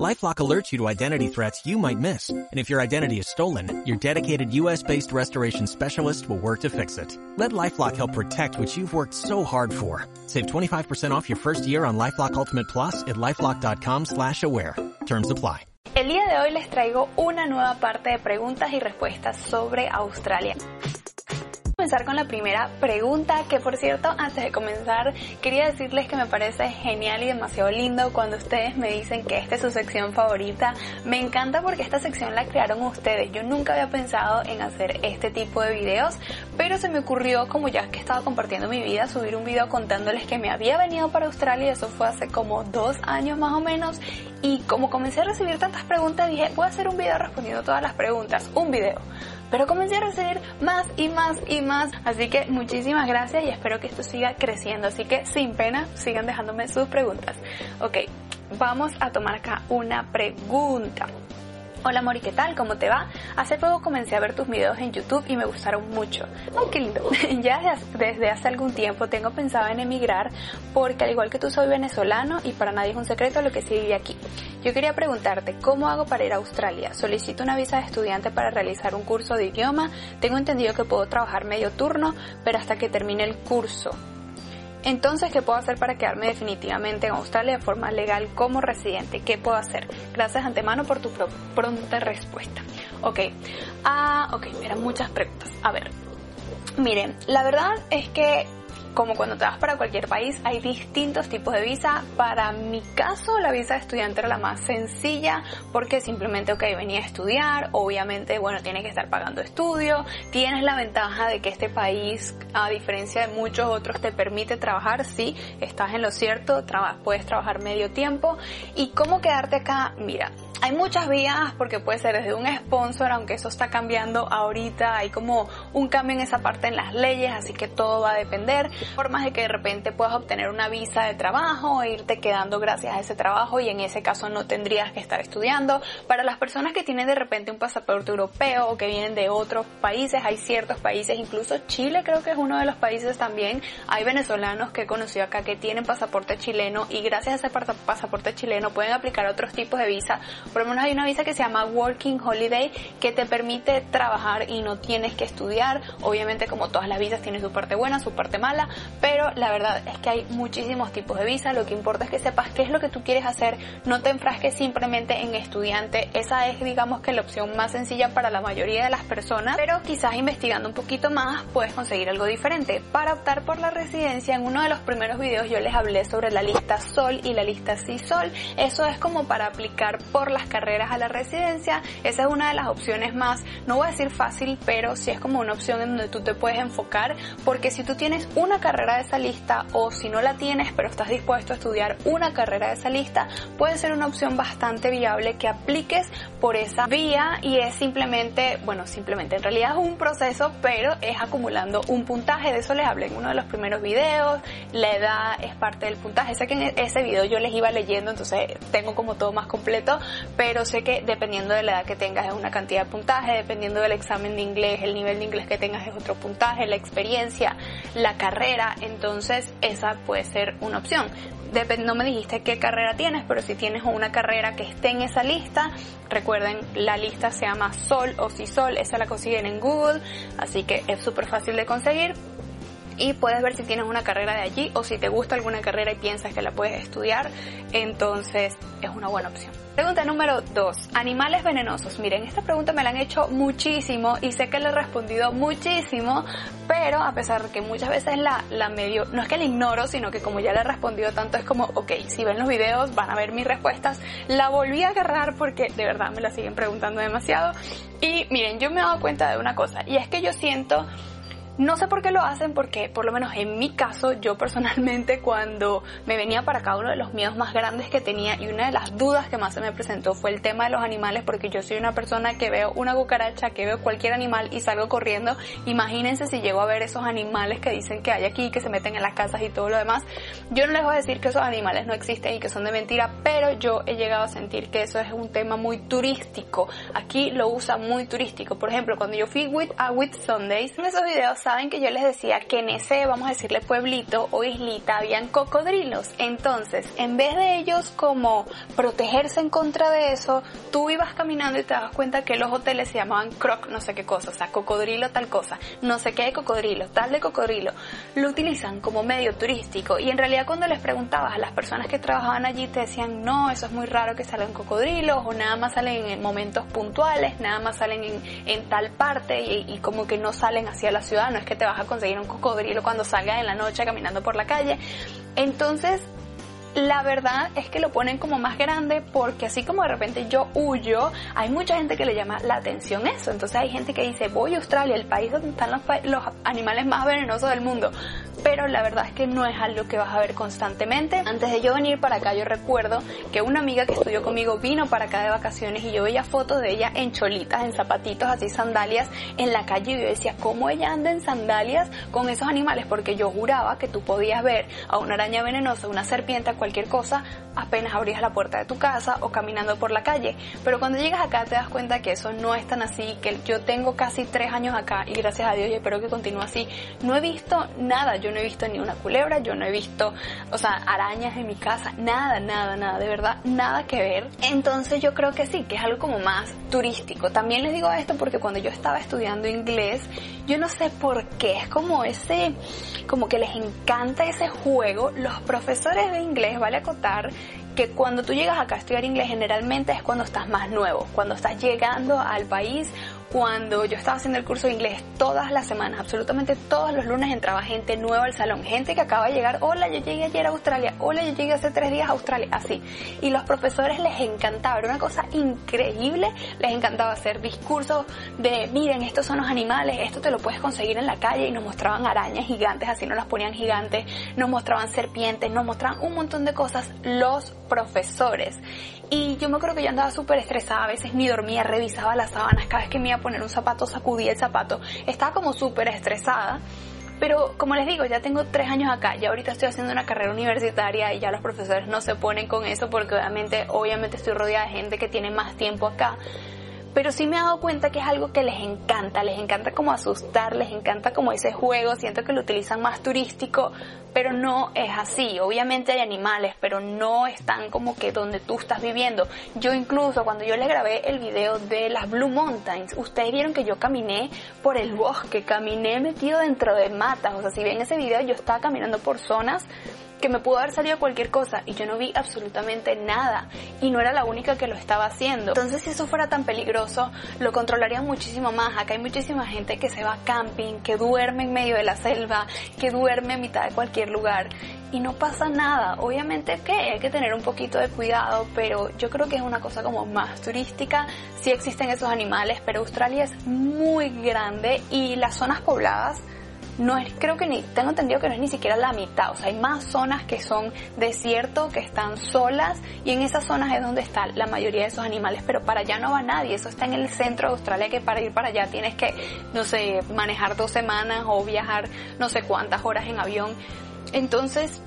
LifeLock alerts you to identity threats you might miss. And if your identity is stolen, your dedicated U.S.-based restoration specialist will work to fix it. Let LifeLock help protect what you've worked so hard for. Save 25% off your first year on LifeLock Ultimate Plus at LifeLock.com slash aware. Terms apply. El día de hoy les traigo una nueva parte de preguntas y respuestas sobre Australia. Comenzar con la primera pregunta, que por cierto, antes de comenzar, quería decirles que me parece genial y demasiado lindo cuando ustedes me dicen que esta es su sección favorita. Me encanta porque esta sección la crearon ustedes. Yo nunca había pensado en hacer este tipo de videos, pero se me ocurrió, como ya que estaba compartiendo mi vida, subir un video contándoles que me había venido para Australia, eso fue hace como dos años más o menos, y como comencé a recibir tantas preguntas, dije, voy a hacer un video respondiendo todas las preguntas, un video. Pero comencé a recibir más y más y más. Así que muchísimas gracias y espero que esto siga creciendo. Así que sin pena, sigan dejándome sus preguntas. Ok, vamos a tomar acá una pregunta. Hola Mori, ¿qué tal? ¿Cómo te va? Hace poco comencé a ver tus videos en YouTube y me gustaron mucho. ¡Oh, qué lindo! ya desde hace algún tiempo tengo pensado en emigrar porque al igual que tú soy venezolano y para nadie es un secreto lo que sí vive aquí. Yo quería preguntarte, ¿cómo hago para ir a Australia? Solicito una visa de estudiante para realizar un curso de idioma. Tengo entendido que puedo trabajar medio turno, pero hasta que termine el curso. Entonces, ¿qué puedo hacer para quedarme definitivamente en Australia de forma legal como residente? ¿Qué puedo hacer? Gracias antemano por tu pronta respuesta. Ok, ah, ok, eran muchas preguntas. A ver, miren, la verdad es que como cuando te vas para cualquier país, hay distintos tipos de visa. Para mi caso, la visa de estudiante era la más sencilla porque simplemente, ok, venía a estudiar, obviamente, bueno, tienes que estar pagando estudio, tienes la ventaja de que este país, a diferencia de muchos otros, te permite trabajar, sí, estás en lo cierto, puedes trabajar medio tiempo. ¿Y cómo quedarte acá? Mira, hay muchas vías porque puede ser desde un sponsor, aunque eso está cambiando ahorita, hay como un cambio en esa parte en las leyes, así que todo va a depender. Formas de que de repente puedas obtener una visa de trabajo e irte quedando gracias a ese trabajo y en ese caso no tendrías que estar estudiando. Para las personas que tienen de repente un pasaporte europeo o que vienen de otros países, hay ciertos países, incluso Chile creo que es uno de los países también. Hay venezolanos que he conocido acá que tienen pasaporte chileno y gracias a ese pasaporte chileno pueden aplicar otros tipos de visa por lo menos hay una visa que se llama Working Holiday que te permite trabajar y no tienes que estudiar. Obviamente como todas las visas tiene su parte buena, su parte mala, pero la verdad es que hay muchísimos tipos de visa. Lo que importa es que sepas qué es lo que tú quieres hacer. No te enfrasques simplemente en estudiante. Esa es digamos que la opción más sencilla para la mayoría de las personas, pero quizás investigando un poquito más puedes conseguir algo diferente. Para optar por la residencia, en uno de los primeros videos yo les hablé sobre la lista Sol y la lista Sí Sol. Eso es como para aplicar por las carreras a la residencia. Esa es una de las opciones más, no voy a decir fácil, pero sí es como una opción en donde tú te puedes enfocar, porque si tú tienes una carrera de esa lista o si no la tienes, pero estás dispuesto a estudiar una carrera de esa lista, puede ser una opción bastante viable que apliques por esa vía y es simplemente, bueno, simplemente en realidad es un proceso, pero es acumulando un puntaje. De eso les hablé en uno de los primeros videos. La edad es parte del puntaje. Sé que en ese video yo les iba leyendo, entonces tengo como todo más completo, pero sé que dependiendo de la edad que tengas es una cantidad de puntaje, dependiendo del examen de inglés, el nivel de inglés que tengas es otro puntaje, la experiencia, la carrera, entonces esa puede ser una opción. no me dijiste qué carrera tienes, pero si tienes una carrera que esté en esa lista, recuerden, la lista se llama Sol o Sol, esa la consiguen en Google, así que es súper fácil de conseguir y puedes ver si tienes una carrera de allí o si te gusta alguna carrera y piensas que la puedes estudiar, entonces es una buena opción. Pregunta número 2. Animales venenosos. Miren, esta pregunta me la han hecho muchísimo y sé que le he respondido muchísimo, pero a pesar de que muchas veces la, la medio, no es que la ignoro, sino que como ya le he respondido tanto es como, ok, si ven los videos van a ver mis respuestas. La volví a agarrar porque de verdad me la siguen preguntando demasiado. Y miren, yo me he dado cuenta de una cosa y es que yo siento No sé por qué lo hacen, porque por lo menos en mi caso, yo personalmente cuando me venía para acá uno de los miedos más grandes que tenía y una de las dudas que más se me presentó fue el tema de los animales, porque yo soy una persona que veo una cucaracha, que veo cualquier animal y salgo corriendo. Imagínense si llego a ver esos animales que dicen que hay aquí, que se meten en las casas y todo lo demás. Yo no les voy a decir que esos animales no existen y que son de mentira, pero yo he llegado a sentir que eso es un tema muy turístico. Aquí lo usa muy turístico. Por ejemplo, cuando yo fui a With Sundays, en esos videos saben que yo les decía que en ese, vamos a decirle pueblito o islita, habían cocodrilos. Entonces, en vez de ellos como protegerse en contra de eso, tú ibas caminando y te das cuenta que los hoteles se llamaban croc no sé qué cosa, o sea, cocodrilo tal cosa, no sé qué de cocodrilo, tal de cocodrilo. Lo utilizan como medio turístico y en realidad cuando les preguntabas a las personas que trabajaban allí te decían, no, eso es muy raro que salgan cocodrilos o nada más salen en momentos puntuales, nada más salen en, tal parte y como que no salen hacia la ciudad, no es que te vas a conseguir un cocodrilo cuando salgas en la noche caminando por la calle. Entonces, la verdad es que lo ponen como más grande porque así como de repente yo huyo, hay mucha gente que le llama la atención eso. Entonces hay gente que dice, voy a Australia, el país donde están los, los animales más venenosos del mundo pero la verdad es que no es algo que vas a ver constantemente. Antes de yo venir para acá, yo recuerdo que una amiga que estudió conmigo vino para acá de vacaciones y yo veía fotos de ella en cholitas, en zapatitos, así sandalias, en la calle y yo decía, ¿cómo ella anda en sandalias con esos animales? Porque yo juraba que tú podías ver a una araña venenosa, una serpiente, cualquier cosa, apenas abrías la puerta de tu casa o caminando por la calle. Pero cuando llegas acá te das cuenta que eso no es tan así, que yo tengo casi tres años acá y gracias a Dios y espero que continúe así. No he visto nada, yo no he visto ni una culebra, yo no he visto, o sea, arañas en mi casa, nada, nada, nada, de verdad, nada que ver. Entonces yo creo que sí, que es algo como más turístico. También les digo esto porque cuando yo estaba estudiando inglés, yo no sé por qué, es como ese, como que les encanta ese juego. Los profesores de inglés, vale acotar, que cuando tú llegas acá a estudiar inglés generalmente es cuando estás más nuevo, cuando estás llegando al país cuando yo estaba haciendo el curso de inglés todas las semanas, absolutamente todos los lunes entraba gente nueva al salón, gente que acaba de llegar, hola, yo llegué ayer a Australia, hola, yo llegué hace tres días a Australia, así. Y los profesores les encantaba, era una cosa increíble, les encantaba hacer discursos de, miren, estos son los animales, esto te lo puedes conseguir en la calle y nos mostraban arañas gigantes, así nos las ponían gigantes, nos mostraban serpientes, nos mostraban un montón de cosas los profesores. Y yo me acuerdo que yo andaba súper estresada, a veces ni dormía, revisaba las sábanas, cada vez que me iba poner un zapato sacudía el zapato, estaba como súper estresada. Pero como les digo, ya tengo tres años acá, ya ahorita estoy haciendo una carrera universitaria y ya los profesores no se ponen con eso porque obviamente, obviamente estoy rodeada de gente que tiene más tiempo acá pero sí me he dado cuenta que es algo que les encanta, les encanta como asustar, les encanta como ese juego, siento que lo utilizan más turístico, pero no es así. Obviamente hay animales, pero no están como que donde tú estás viviendo. Yo incluso cuando yo les grabé el video de las Blue Mountains, ustedes vieron que yo caminé por el bosque, caminé metido dentro de matas, o sea, si ven ese video yo estaba caminando por zonas que me pudo haber salido cualquier cosa y yo no vi absolutamente nada y no era la única que lo estaba haciendo. Entonces si eso fuera tan peligroso, lo controlarían muchísimo más. Acá hay muchísima gente que se va camping, que duerme en medio de la selva, que duerme en mitad de cualquier lugar y no pasa nada. Obviamente que hay que tener un poquito de cuidado, pero yo creo que es una cosa como más turística. Sí existen esos animales, pero Australia es muy grande y las zonas pobladas no es, creo que ni, tengo entendido que no es ni siquiera la mitad, o sea, hay más zonas que son desierto, que están solas, y en esas zonas es donde está la mayoría de esos animales, pero para allá no va nadie, eso está en el centro de Australia, que para ir para allá tienes que, no sé, manejar dos semanas o viajar no sé cuántas horas en avión, entonces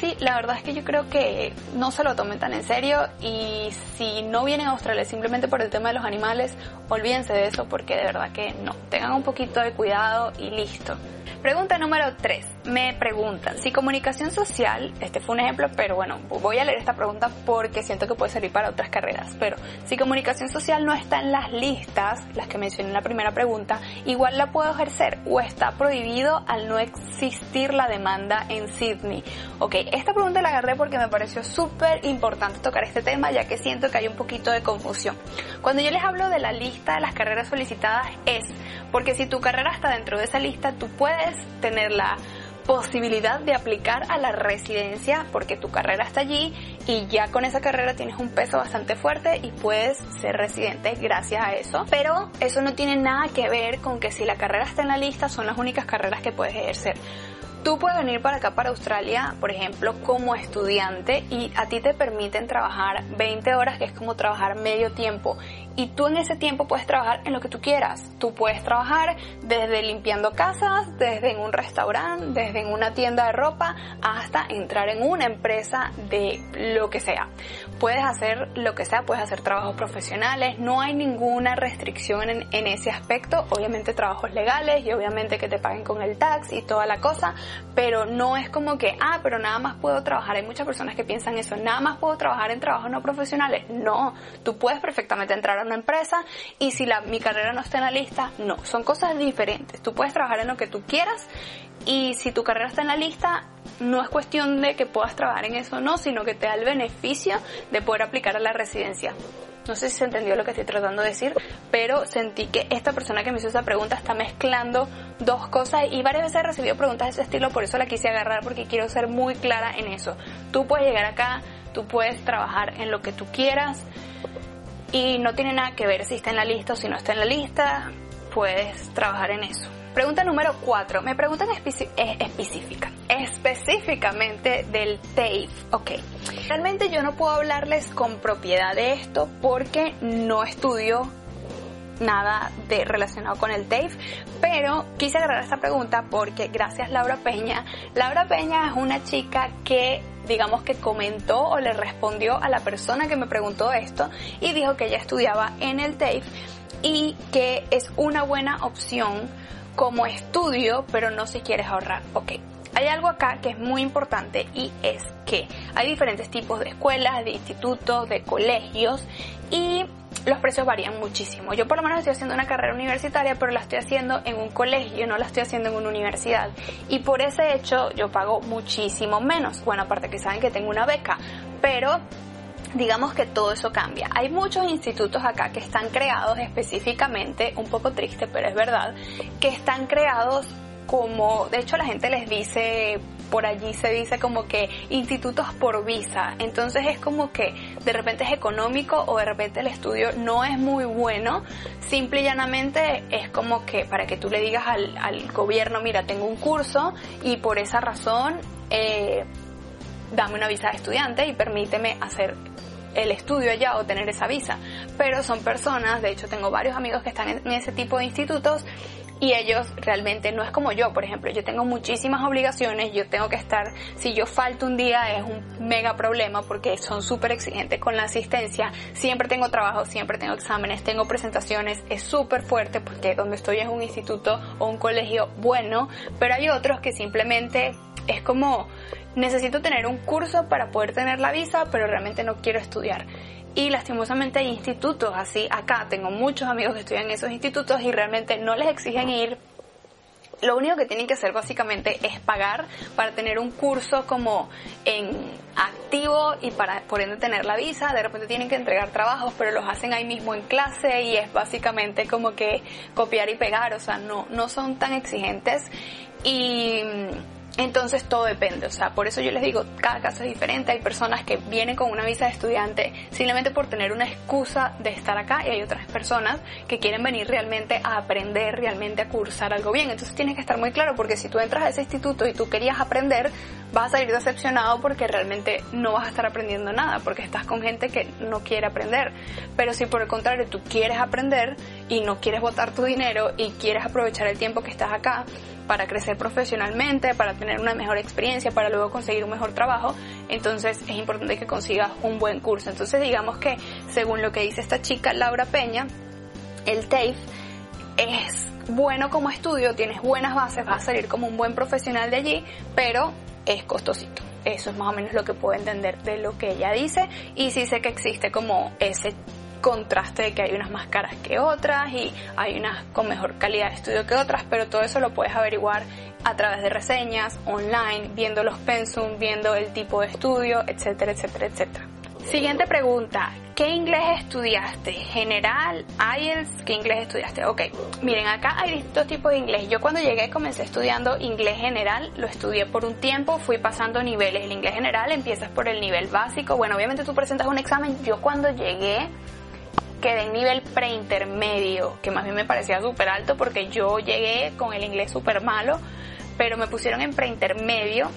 Sí, la verdad es que yo creo que no se lo tomen tan en serio y si no vienen a Australia simplemente por el tema de los animales, olvídense de eso porque de verdad que no. Tengan un poquito de cuidado y listo. Pregunta número 3 me preguntan si comunicación social, este fue un ejemplo, pero bueno, voy a leer esta pregunta porque siento que puede servir para otras carreras, pero si comunicación social no está en las listas, las que mencioné en la primera pregunta, igual la puedo ejercer o está prohibido al no existir la demanda en Sydney. Ok, esta pregunta la agarré porque me pareció súper importante tocar este tema ya que siento que hay un poquito de confusión. Cuando yo les hablo de la lista de las carreras solicitadas es porque si tu carrera está dentro de esa lista, tú puedes tenerla posibilidad de aplicar a la residencia porque tu carrera está allí y ya con esa carrera tienes un peso bastante fuerte y puedes ser residente gracias a eso. Pero eso no tiene nada que ver con que si la carrera está en la lista son las únicas carreras que puedes ejercer. Tú puedes venir para acá, para Australia, por ejemplo, como estudiante y a ti te permiten trabajar 20 horas, que es como trabajar medio tiempo y tú en ese tiempo puedes trabajar en lo que tú quieras. Tú puedes trabajar desde limpiando casas, desde en un restaurante, desde en una tienda de ropa, hasta entrar en una empresa de lo que sea. Puedes hacer lo que sea, puedes hacer trabajos profesionales, no hay ninguna restricción en, en ese aspecto. Obviamente trabajos legales y obviamente que te paguen con el tax y toda la cosa, pero no es como que, ah, pero nada más puedo trabajar. Hay muchas personas que piensan eso, nada más puedo trabajar en trabajos no profesionales. No, tú puedes perfectamente entrar a una empresa y si la, mi carrera no está en la lista, no, son cosas diferentes. Tú puedes trabajar en lo que tú quieras y si tu carrera está en la lista, no es cuestión de que puedas trabajar en eso o no, sino que te da el beneficio de poder aplicar a la residencia. No sé si se entendió lo que estoy tratando de decir, pero sentí que esta persona que me hizo esa pregunta está mezclando dos cosas y varias veces he recibido preguntas de ese estilo, por eso la quise agarrar porque quiero ser muy clara en eso. Tú puedes llegar acá, tú puedes trabajar en lo que tú quieras, y no tiene nada que ver si está en la lista o si no está en la lista, puedes trabajar en eso. Pregunta número 4. Me preguntan específica, específicamente del TAFE. Ok. Realmente yo no puedo hablarles con propiedad de esto porque no estudio nada de relacionado con el TAFE, pero quise agarrar esta pregunta porque gracias Laura Peña, Laura Peña es una chica que digamos que comentó o le respondió a la persona que me preguntó esto y dijo que ella estudiaba en el TAFE y que es una buena opción como estudio, pero no si quieres ahorrar. Ok, hay algo acá que es muy importante y es que hay diferentes tipos de escuelas, de institutos, de colegios y los precios varían muchísimo. Yo por lo menos estoy haciendo una carrera universitaria, pero la estoy haciendo en un colegio, no la estoy haciendo en una universidad. Y por ese hecho yo pago muchísimo menos. Bueno, aparte que saben que tengo una beca, pero digamos que todo eso cambia. Hay muchos institutos acá que están creados específicamente, un poco triste, pero es verdad, que están creados como, de hecho la gente les dice por allí se dice como que institutos por visa. Entonces es como que de repente es económico o de repente el estudio no es muy bueno. Simple y llanamente es como que para que tú le digas al, gobierno, mira, tengo un curso y por esa razón eh, dame una visa de estudiante y permíteme hacer el estudio allá o tener esa visa. Pero son personas, de hecho tengo varios amigos que están en ese tipo de institutos y ellos realmente no es como yo, por ejemplo, yo tengo muchísimas obligaciones, yo tengo que estar, si yo falto un día es un mega problema porque son súper exigentes con la asistencia, siempre tengo trabajo, siempre tengo exámenes, tengo presentaciones, es súper fuerte porque donde estoy es un instituto o un colegio bueno, pero hay otros que simplemente es como necesito tener un curso para poder tener la visa, pero realmente no quiero estudiar y lastimosamente hay institutos así acá. Tengo muchos amigos que estudian en esos institutos y realmente no les exigen ir. Lo único que tienen que hacer básicamente es pagar para tener un curso como en activo y para por ende tener la visa. De repente tienen que entregar trabajos, pero los hacen ahí mismo en clase y es básicamente como que copiar y pegar. O sea, no, no son tan exigentes. Y entonces todo depende, o sea, por eso yo les digo, cada caso es diferente, hay personas que vienen con una visa de estudiante simplemente por tener una excusa de estar acá y hay otras personas que quieren venir realmente a aprender, realmente a cursar algo bien. Entonces tienes que estar muy claro porque si tú entras a ese instituto y tú querías aprender, vas a salir decepcionado porque realmente no vas a estar aprendiendo nada, porque estás con gente que no quiere aprender. Pero si por el contrario tú quieres aprender y no quieres botar tu dinero y quieres aprovechar el tiempo que estás acá, para crecer profesionalmente, para tener una mejor experiencia, para luego conseguir un mejor trabajo, entonces es importante que consigas un buen curso. Entonces digamos que según lo que dice esta chica Laura Peña, el TAFE es bueno como estudio, tienes buenas bases, vas a salir como un buen profesional de allí, pero es costosito. Eso es más o menos lo que puedo entender de lo que ella dice y sí sé que existe como ese contraste de que hay unas más caras que otras y hay unas con mejor calidad de estudio que otras, pero todo eso lo puedes averiguar a través de reseñas, online, viendo los pensum, viendo el tipo de estudio, etcétera, etcétera, etcétera. Siguiente pregunta. ¿Qué inglés estudiaste? ¿General? ¿IELTS? ¿Qué inglés estudiaste? Ok, miren, acá hay distintos tipos de inglés. Yo cuando llegué comencé estudiando inglés general, lo estudié por un tiempo, fui pasando niveles. El inglés general empiezas por el nivel básico. Bueno, obviamente tú presentas un examen. Yo cuando llegué quedé en nivel preintermedio, que más bien me parecía súper alto porque yo llegué con el inglés súper malo, pero me pusieron en preintermedio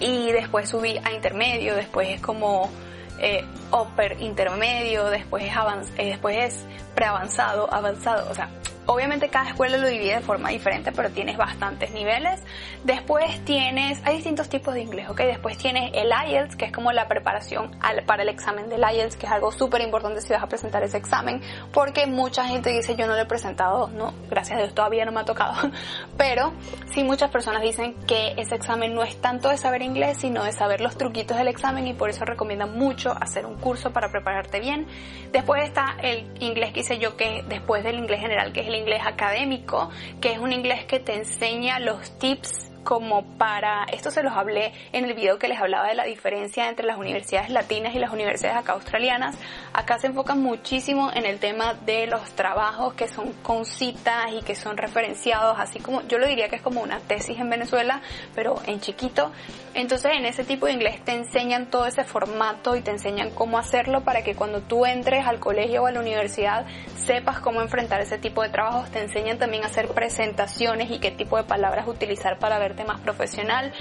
y después subí a intermedio, después es como eh, upper intermedio, después es, eh, después es preavanzado, avanzado, o sea, Obviamente cada escuela lo divide de forma diferente, pero tienes bastantes niveles. Después tienes, hay distintos tipos de inglés, ¿ok? Después tienes el IELTS, que es como la preparación para el examen del IELTS, que es algo súper importante si vas a presentar ese examen, porque mucha gente dice yo no lo he presentado, no, gracias a Dios todavía no me ha tocado, pero sí muchas personas dicen que ese examen no es tanto de saber inglés, sino de saber los truquitos del examen y por eso recomiendan mucho hacer un curso para prepararte bien. Después está el inglés que hice yo, que después del inglés general, que es el inglés académico, que es un inglés que te enseña los tips como para, esto se los hablé en el video que les hablaba de la diferencia entre las universidades latinas y las universidades acá australianas. Acá se enfocan muchísimo en el tema de los trabajos que son con citas y que son referenciados, así como yo lo diría que es como una tesis en Venezuela, pero en chiquito. Entonces en ese tipo de inglés te enseñan todo ese formato y te enseñan cómo hacerlo para que cuando tú entres al colegio o a la universidad sepas cómo enfrentar ese tipo de trabajos. Te enseñan también a hacer presentaciones y qué tipo de palabras utilizar para ver más profesional,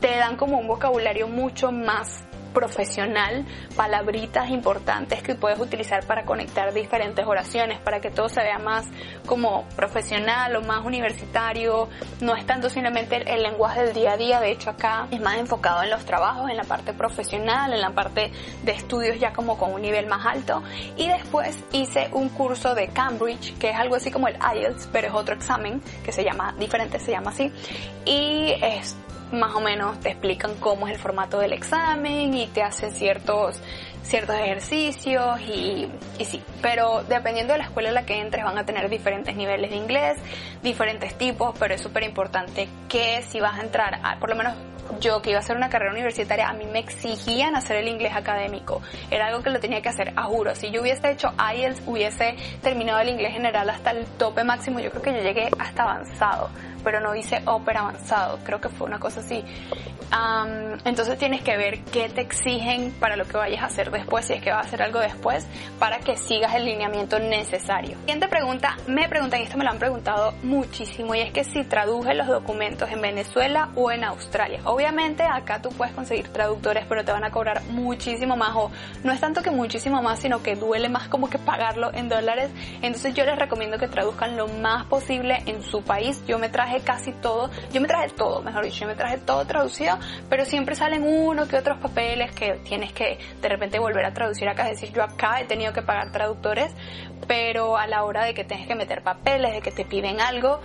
te dan como un vocabulario mucho más profesional, palabritas importantes que puedes utilizar para conectar diferentes oraciones, para que todo se vea más como profesional o más universitario. No es tanto simplemente el, lenguaje del día a día, de hecho acá es más enfocado en los trabajos, en la parte profesional, en la parte de estudios ya como con un nivel más alto. Y después hice un curso de Cambridge, que es algo así como el IELTS, pero es otro examen que se llama diferente, se llama así. Y es más o menos te explican cómo es el formato del examen y te hacen ciertos, ciertos ejercicios y, y sí, pero dependiendo de la escuela en la que entres van a tener diferentes niveles de inglés, diferentes tipos, pero es súper importante que si vas a entrar, a, por lo menos yo que iba a hacer una carrera universitaria, a mí me exigían hacer el inglés académico. Era algo que lo tenía que hacer, a juro. Si yo hubiese hecho IELTS, hubiese terminado el inglés general hasta el tope máximo, yo creo que yo llegué hasta avanzado pero no hice ópera avanzado, creo que fue una cosa así. entonces tienes que ver qué te exigen para lo que vayas a hacer después, si es que vas a hacer algo después, para que sigas el lineamiento necesario. Siguiente pregunta, me preguntan, y esto me lo han preguntado muchísimo, y es que si traduje los documentos en Venezuela o en Australia. Obviamente acá tú puedes conseguir traductores, pero te van a cobrar muchísimo más, o no es tanto que muchísimo más, sino que duele más como que pagarlo en dólares. Entonces yo les recomiendo que traduzcan lo más posible en su país. Yo me traje casi todo, yo me traje todo, mejor dicho, yo me traje todo traducido, pero siempre salen uno que otros papeles que tienes que de repente volver a traducir. Acá, es decir, yo acá he tenido que pagar traductores, pero a la hora de que tienes que meter papeles, de que te piden algo,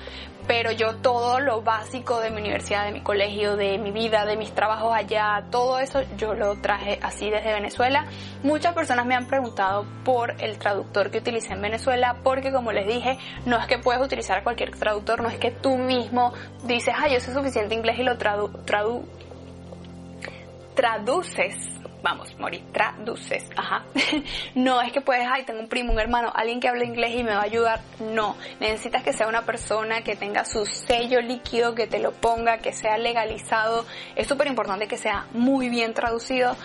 pero yo todo lo básico de mi universidad, de mi colegio, de mi vida, de mis trabajos allá, todo eso yo lo traje así desde Venezuela. Muchas personas me han preguntado por el traductor que utilicé en Venezuela, porque como les dije, no es que puedes utilizar cualquier traductor, no es que tú mismo dices, ay, yo sé suficiente inglés y lo tradu, tradu traduces vamos, morir, traduces, ajá. no es que puedes, ay, tengo un primo, un hermano, alguien que hable inglés y me va a ayudar. No, necesitas que sea una persona que tenga su sello líquido, que te lo ponga, que sea legalizado. Es súper importante que sea muy bien traducido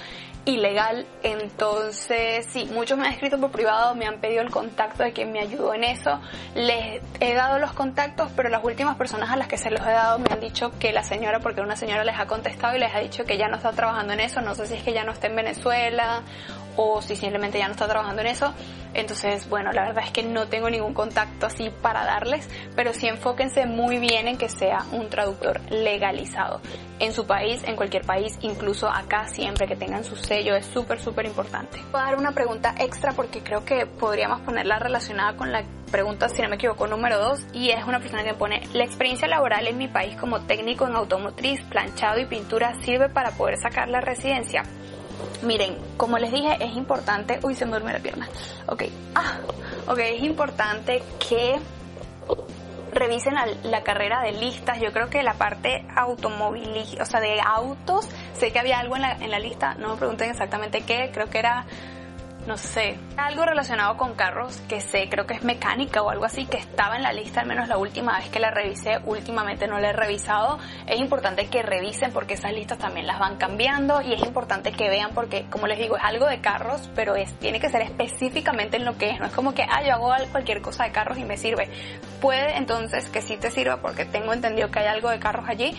ilegal. Entonces, sí, muchos me han escrito por privado, me han pedido el contacto de quien me ayudó en eso. Les he dado los contactos, pero las últimas personas a las que se los he dado me han dicho que la señora, porque una señora les ha contestado y les ha dicho que ya no está trabajando en eso. No sé si es que ya no está en Venezuela o si simplemente ya no está trabajando en eso. Entonces, bueno, la verdad es que no tengo ningún contacto así para darles, pero sí enfóquense muy bien en que sea un traductor legalizado en su país, en cualquier país, incluso acá siempre que tengan su sello, es súper, súper importante. Voy a dar una pregunta extra porque creo que podríamos ponerla relacionada con la pregunta, si no me equivoco, número 2, y es una persona que pone, la experiencia laboral en mi país como técnico en automotriz, planchado y pintura sirve para poder sacar la residencia. Miren, como les dije, es importante. Uy, se me duerme la pierna. Ok. Ah, ok, es importante que revisen la, carrera de listas. Yo creo que la parte automovilística, o sea, de autos, sé que había algo en la, en la lista, no me pregunten exactamente qué, creo que era no sé, algo relacionado con carros que sé, creo que es mecánica o algo así, que estaba en la lista, al menos la última vez que la revisé, últimamente no la he revisado. Es importante que revisen porque esas listas también las van cambiando y es importante que vean porque, como les digo, es algo de carros, pero es, tiene que ser específicamente en lo que es, no es como que, ah, yo hago cualquier cosa de carros y me sirve. Puede entonces que sí te sirva porque tengo entendido que hay algo de carros allí,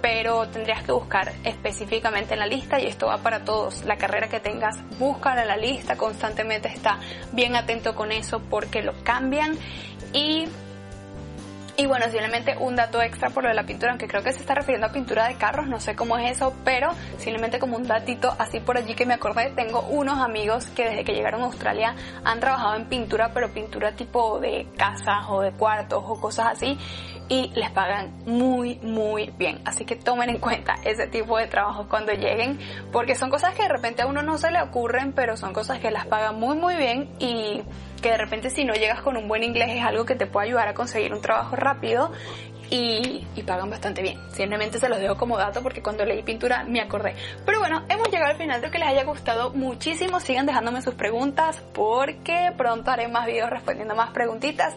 pero tendrías que buscar específicamente en la lista y esto va para todos. La carrera que tengas, búscala en la lista, constantemente está bien atento con eso porque lo cambian y y bueno, simplemente un dato extra por lo de la pintura, aunque creo que se está refiriendo a pintura de carros, no sé cómo es eso, pero simplemente como un datito así por allí que me acordé, tengo unos amigos que desde que llegaron a Australia han trabajado en pintura, pero pintura tipo de casas o de cuartos o cosas así, y les pagan muy, muy bien. Así que tomen en cuenta ese tipo de trabajos cuando lleguen, porque son cosas que de repente a uno no se le ocurren, pero son cosas que las pagan muy, muy bien y que de repente si no llegas con un buen inglés es algo que te puede ayudar a conseguir un trabajo rápido y, pagan bastante bien. Simplemente se los dejo como dato porque cuando leí pintura me acordé. Pero bueno, hemos llegado al final. Espero que les haya gustado muchísimo. Sigan dejándome sus preguntas porque pronto haré más videos respondiendo más preguntitas.